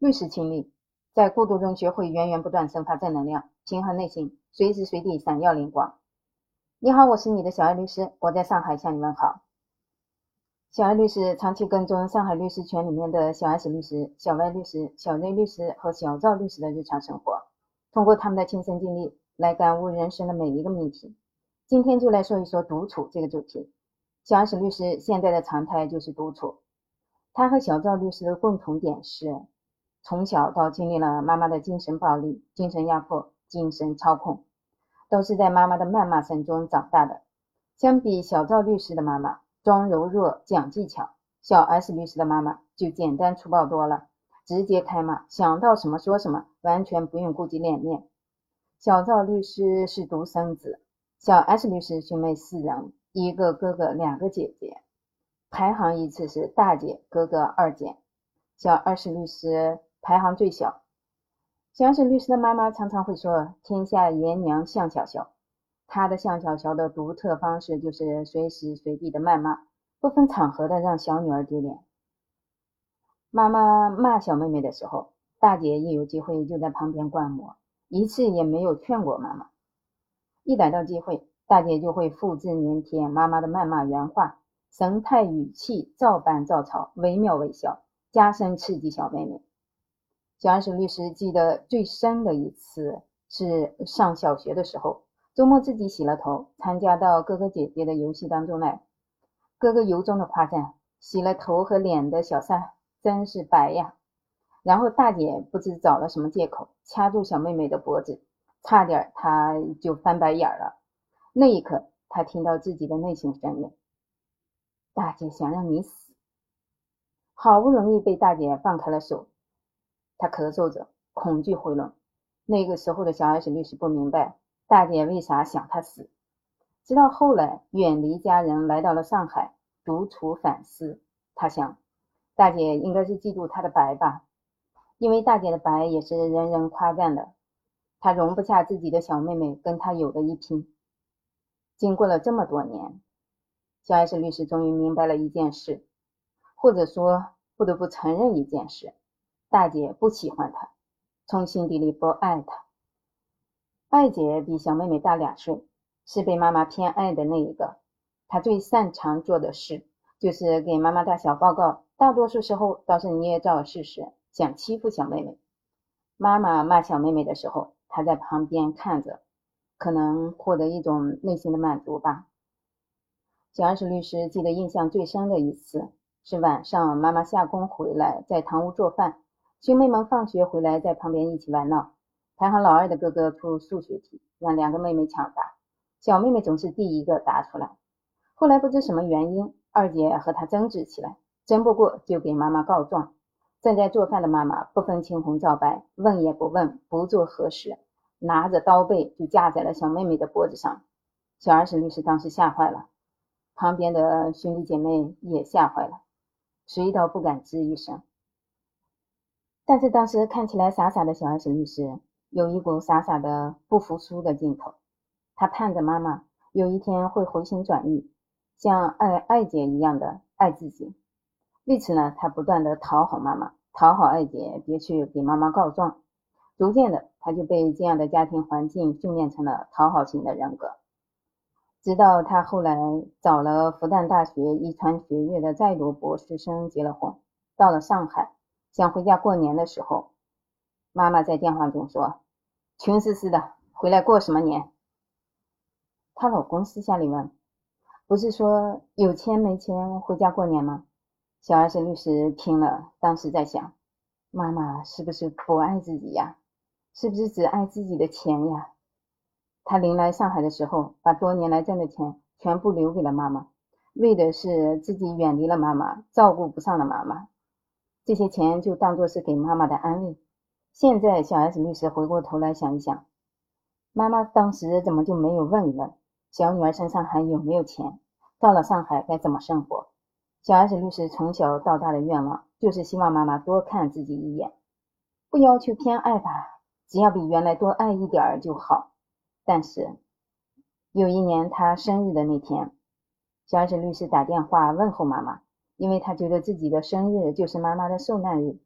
律师亲历，在孤独中学会源源不断生发正能量，平衡内心，随时随地闪耀灵光。你好，我是你的小艾律师，我在上海向你问好。小艾律师长期跟踪上海律师圈里面的小 S 律师、小 Y 律师、小 Z 律师和小赵律师的日常生活，通过他们的亲身经历来感悟人生的每一个命题。今天就来说一说独处这个主题。小 S 律师现在的常态就是独处，他和小赵律师的共同点是。从小到经历了妈妈的精神暴力、精神压迫、精神操控，都是在妈妈的谩骂声中长大的。相比小赵律师的妈妈装柔弱、讲技巧，小 S 律师的妈妈就简单粗暴多了，直接开骂，想到什么说什么，完全不用顾及脸面。小赵律师是独生子，小 S 律师兄妹四人，一个哥哥，两个姐姐，排行依次是大姐、哥哥、二姐。小 S 律师。排行最小，小沈律师的妈妈常常会说：“天下爷娘像小小。”她的向小小的独特方式就是随时随地的谩骂，不分场合的让小女儿丢脸。妈妈骂小妹妹的时候，大姐一有机会就在旁边观摩，一次也没有劝过妈妈。一逮到机会，大姐就会复制粘贴妈妈的谩骂原话，神态语气照搬照抄，惟妙惟肖，加深刺激小妹妹。小安石律师记得最深的一次是上小学的时候，周末自己洗了头，参加到哥哥姐姐的游戏当中来。哥哥由衷的夸赞：“洗了头和脸的小三真是白呀。”然后大姐不知找了什么借口，掐住小妹妹的脖子，差点她就翻白眼了。那一刻，她听到自己的内心声音：“大姐想让你死。”好不容易被大姐放开了手。他咳嗽着，恐惧回笼。那个时候的小 S 律师不明白大姐为啥想他死，直到后来远离家人来到了上海，独处反思。他想，大姐应该是嫉妒他的白吧，因为大姐的白也是人人夸赞的。他容不下自己的小妹妹跟他有的一拼。经过了这么多年，小 S 律师终于明白了一件事，或者说不得不承认一件事。大姐不喜欢他，从心底里不爱他。二姐比小妹妹大两岁，是被妈妈偏爱的那一个。她最擅长做的事就是给妈妈打小报告，大多数时候倒是捏造事实，想欺负小妹妹。妈妈骂小妹妹的时候，她在旁边看着，可能获得一种内心的满足吧。小二十律师记得印象最深的一次是晚上，妈妈下工回来，在堂屋做饭。兄妹们放学回来，在旁边一起玩闹。排行老二的哥哥出数学题，让两个妹妹抢答，小妹妹总是第一个答出来。后来不知什么原因，二姐和她争执起来，争不过就给妈妈告状。正在做饭的妈妈不分青红皂白，问也不问，不做核实，拿着刀背就架在了小妹妹的脖子上。小二婶律师当时吓坏了，旁边的兄弟姐妹也吓坏了，谁都不敢吱一声。但是当时看起来傻傻的小 S 律师，有一股傻傻的不服输的劲头。他盼着妈妈有一天会回心转意，像爱爱姐一样的爱自己。为此呢，他不断的讨好妈妈，讨好爱姐，别去给妈妈告状。逐渐的，他就被这样的家庭环境训练成了讨好型的人格。直到他后来找了复旦大学遗传学院的在读博士生结了婚，到了上海。想回家过年的时候，妈妈在电话中说：“穷死死的，回来过什么年？”她老公私下里问：“不是说有钱没钱回家过年吗？”小 S 律师听了，当时在想：妈妈是不是不爱自己呀？是不是只爱自己的钱呀？他临来上海的时候，把多年来挣的钱全部留给了妈妈，为的是自己远离了妈妈，照顾不上了妈妈。这些钱就当做是给妈妈的安慰。现在小 S 律师回过头来想一想，妈妈当时怎么就没有问一问小女儿身上还有没有钱？到了上海该怎么生活？小 S 律师从小到大的愿望就是希望妈妈多看自己一眼，不要求偏爱吧，只要比原来多爱一点儿就好。但是有一年他生日的那天，小 S 律师打电话问候妈妈。因为他觉得自己的生日就是妈妈的受难日。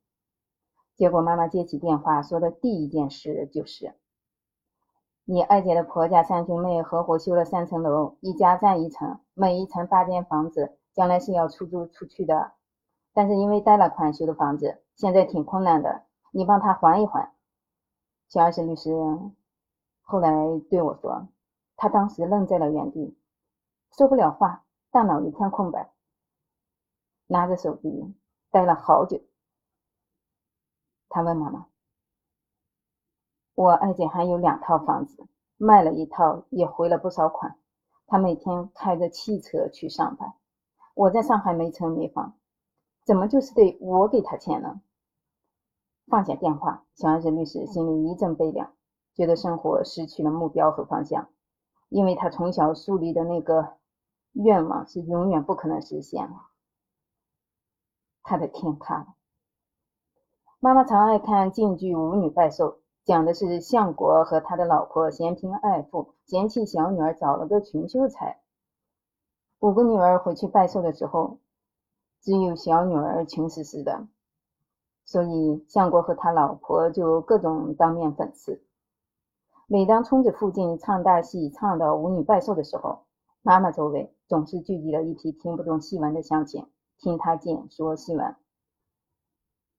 结果妈妈接起电话说的第一件事就是：你二姐的婆家三兄妹合伙修了三层楼，一家占一层，每一层八间房子，将来是要出租出去的。但是因为贷了款修的房子，现在挺困难的，你帮他还一还。小二婶律师后来对我说，他当时愣在了原地，说不了话，大脑一片空白，拿着手机待了好久。他问妈妈：“我二姐还有两套房子，卖了一套也回了不少款。她每天开着汽车去上班。我在上海没车没房，怎么就是得我给她钱呢？”放下电话，小安子律师心里一阵悲凉，觉得生活失去了目标和方向，因为他从小树立的那个愿望是永远不可能实现了。他的天塌了。妈妈常爱看晋剧《舞女拜寿》，讲的是相国和他的老婆嫌贫爱富，嫌弃小女儿找了个穷秀才。五个女儿回去拜寿的时候，只有小女儿穷死死的，所以相国和他老婆就各种当面讽刺。每当村子附近唱大戏唱到舞女拜寿的时候，妈妈周围总是聚集了一批听不懂戏文的乡亲，听他讲说新闻。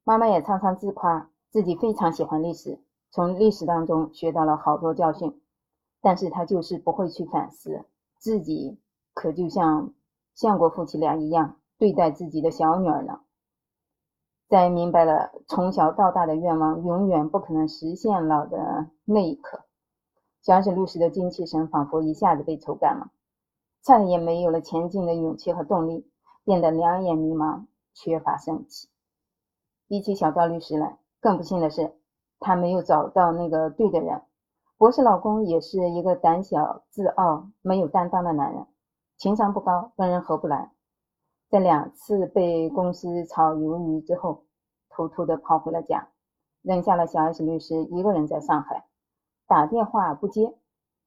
妈妈也常常自夸自己非常喜欢历史，从历史当中学到了好多教训，但是她就是不会去反思自己，可就像相国夫妻俩一样对待自己的小女儿呢。在明白了从小到大的愿望永远不可能实现了的那一刻，小沈律师的精气神仿佛一下子被抽干了，再也没有了前进的勇气和动力，变得两眼迷茫，缺乏生气。比起小赵律师来，更不幸的是，他没有找到那个对的人。博士老公也是一个胆小、自傲、没有担当的男人，情商不高，跟人合不来。在两次被公司炒鱿鱼之后，偷偷的跑回了家，扔下了小 S 律师一个人在上海，打电话不接，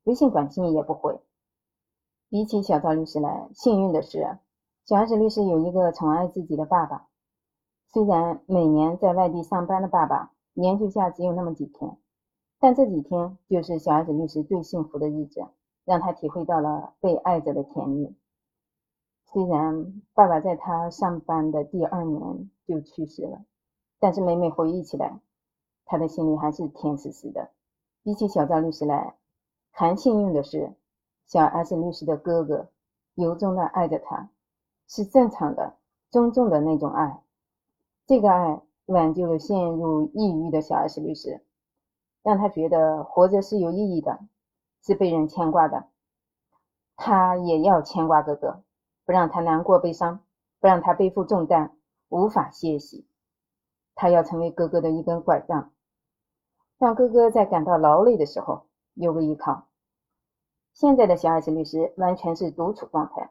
微信短信也不回。比起小赵律师来，幸运的是，小 S 律师有一个宠爱自己的爸爸。虽然每年在外地上班的爸爸年休假只有那么几天，但这几天就是小 S 律师最幸福的日子，让他体会到了被爱着的甜蜜。虽然爸爸在他上班的第二年就去世了，但是每每回忆起来，他的心里还是甜丝丝的。比起小赵律师来，还幸运的是，小 S 律师的哥哥由衷的爱着他，是正常的、尊重的那种爱。这个爱挽救了陷入抑郁的小 S 律师，让他觉得活着是有意义的，是被人牵挂的。他也要牵挂哥哥，不让他难过悲伤，不让他背负重担无法歇息。他要成为哥哥的一根拐杖，让哥哥在感到劳累的时候有个依靠。现在的小 S 律师完全是独处状态，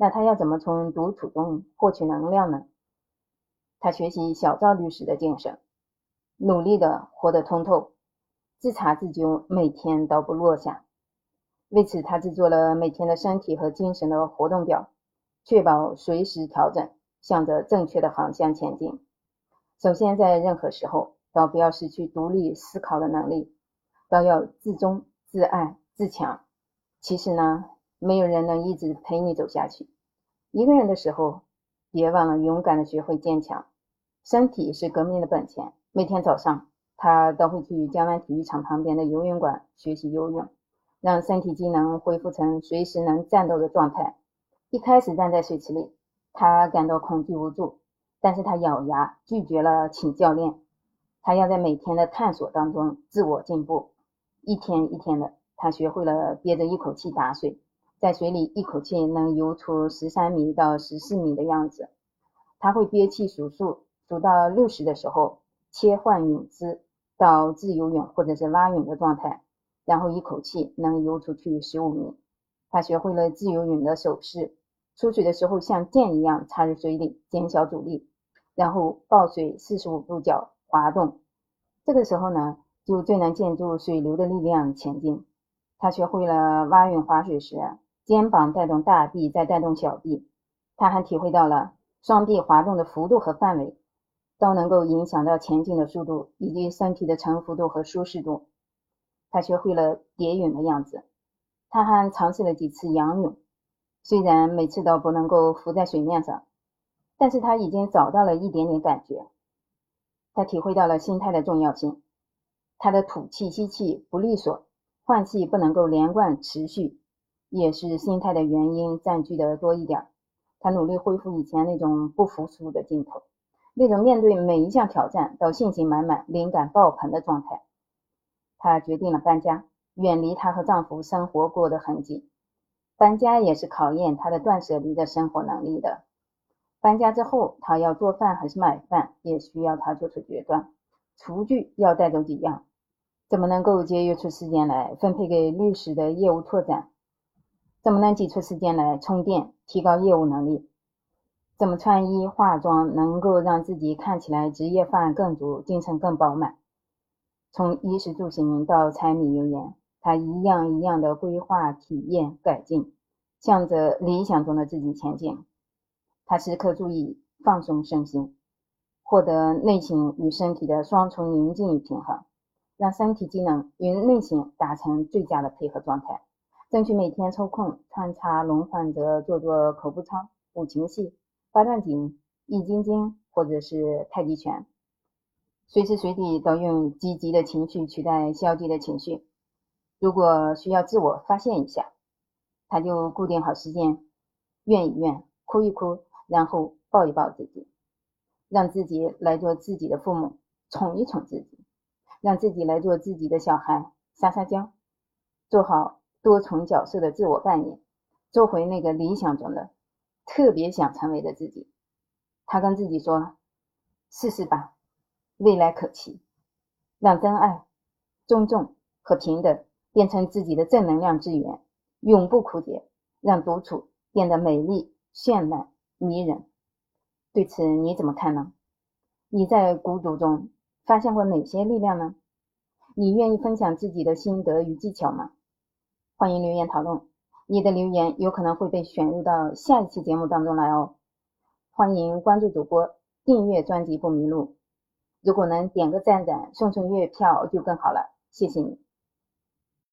那他要怎么从独处中获取能量呢？他学习小赵律师的精神，努力的活得通透，自查自纠，每天都不落下。为此，他制作了每天的身体和精神的活动表，确保随时调整，向着正确的方向前进。首先，在任何时候都不要失去独立思考的能力，都要自尊、自爱、自强。其实呢，没有人能一直陪你走下去。一个人的时候，别忘了勇敢的学会坚强。身体是革命的本钱。每天早上，他都会去江湾体育场旁边的游泳馆学习游泳，让身体机能恢复成随时能战斗的状态。一开始站在水池里，他感到恐惧无助，但是他咬牙拒绝了请教练。他要在每天的探索当中自我进步。一天一天的，他学会了憋着一口气打水，在水里一口气能游出十三米到十四米的样子。他会憋气数数。数到六十的时候，切换泳姿到自由泳或者是蛙泳的状态，然后一口气能游出去十五米。他学会了自由泳的手势，出水的时候像箭一样插入水里，减小阻力，然后抱水四十五度角滑动。这个时候呢，就最能借助水流的力量前进。他学会了蛙泳划水时，肩膀带动大臂，再带动小臂。他还体会到了双臂滑动的幅度和范围。都能够影响到前进的速度以及身体的沉浮度和舒适度。他学会了蝶泳的样子，他还尝试了几次仰泳，虽然每次都不能够浮在水面上，但是他已经找到了一点点感觉。他体会到了心态的重要性，他的吐气吸气不利索，换气不能够连贯持续，也是心态的原因占据的多一点。他努力恢复以前那种不服输的劲头。那种面对每一项挑战都信心满满、灵感爆棚的状态，她决定了搬家，远离她和丈夫生活过的痕迹。搬家也是考验她的断舍离的生活能力的。搬家之后，她要做饭还是买饭，也需要她做出决断。厨具要带走几样？怎么能够节约出时间来分配给律师的业务拓展？怎么能挤出时间来充电，提高业务能力？怎么穿衣化妆能够让自己看起来职业范更足，精神更饱满？从衣食住行到柴米油盐，他一样一样的规划、体验、改进，向着理想中的自己前进。他时刻注意放松身心，获得内心与身体的双重宁静与平衡，让身体机能与内心达成最佳的配合状态。争取每天抽空穿插轮换着做做口部操、五禽戏。八段锦、易筋经或者是太极拳，随时随地都用积极的情绪取代消极的情绪。如果需要自我发现一下，他就固定好时间，怨一怨，哭一哭，然后抱一抱自己，让自己来做自己的父母，宠一宠自己，让自己来做自己的小孩，撒撒娇，做好多重角色的自我扮演，做回那个理想中的。特别想成为的自己，他跟自己说：“试试吧，未来可期。”让真爱、尊重和平等变成自己的正能量之源，永不枯竭。让独处变得美丽、绚烂、迷人。对此你怎么看呢？你在孤独中发现过哪些力量呢？你愿意分享自己的心得与技巧吗？欢迎留言讨论。你的留言有可能会被选入到下一期节目当中来哦，欢迎关注主播，订阅专辑不迷路。如果能点个赞赞，送送月票就更好了，谢谢你。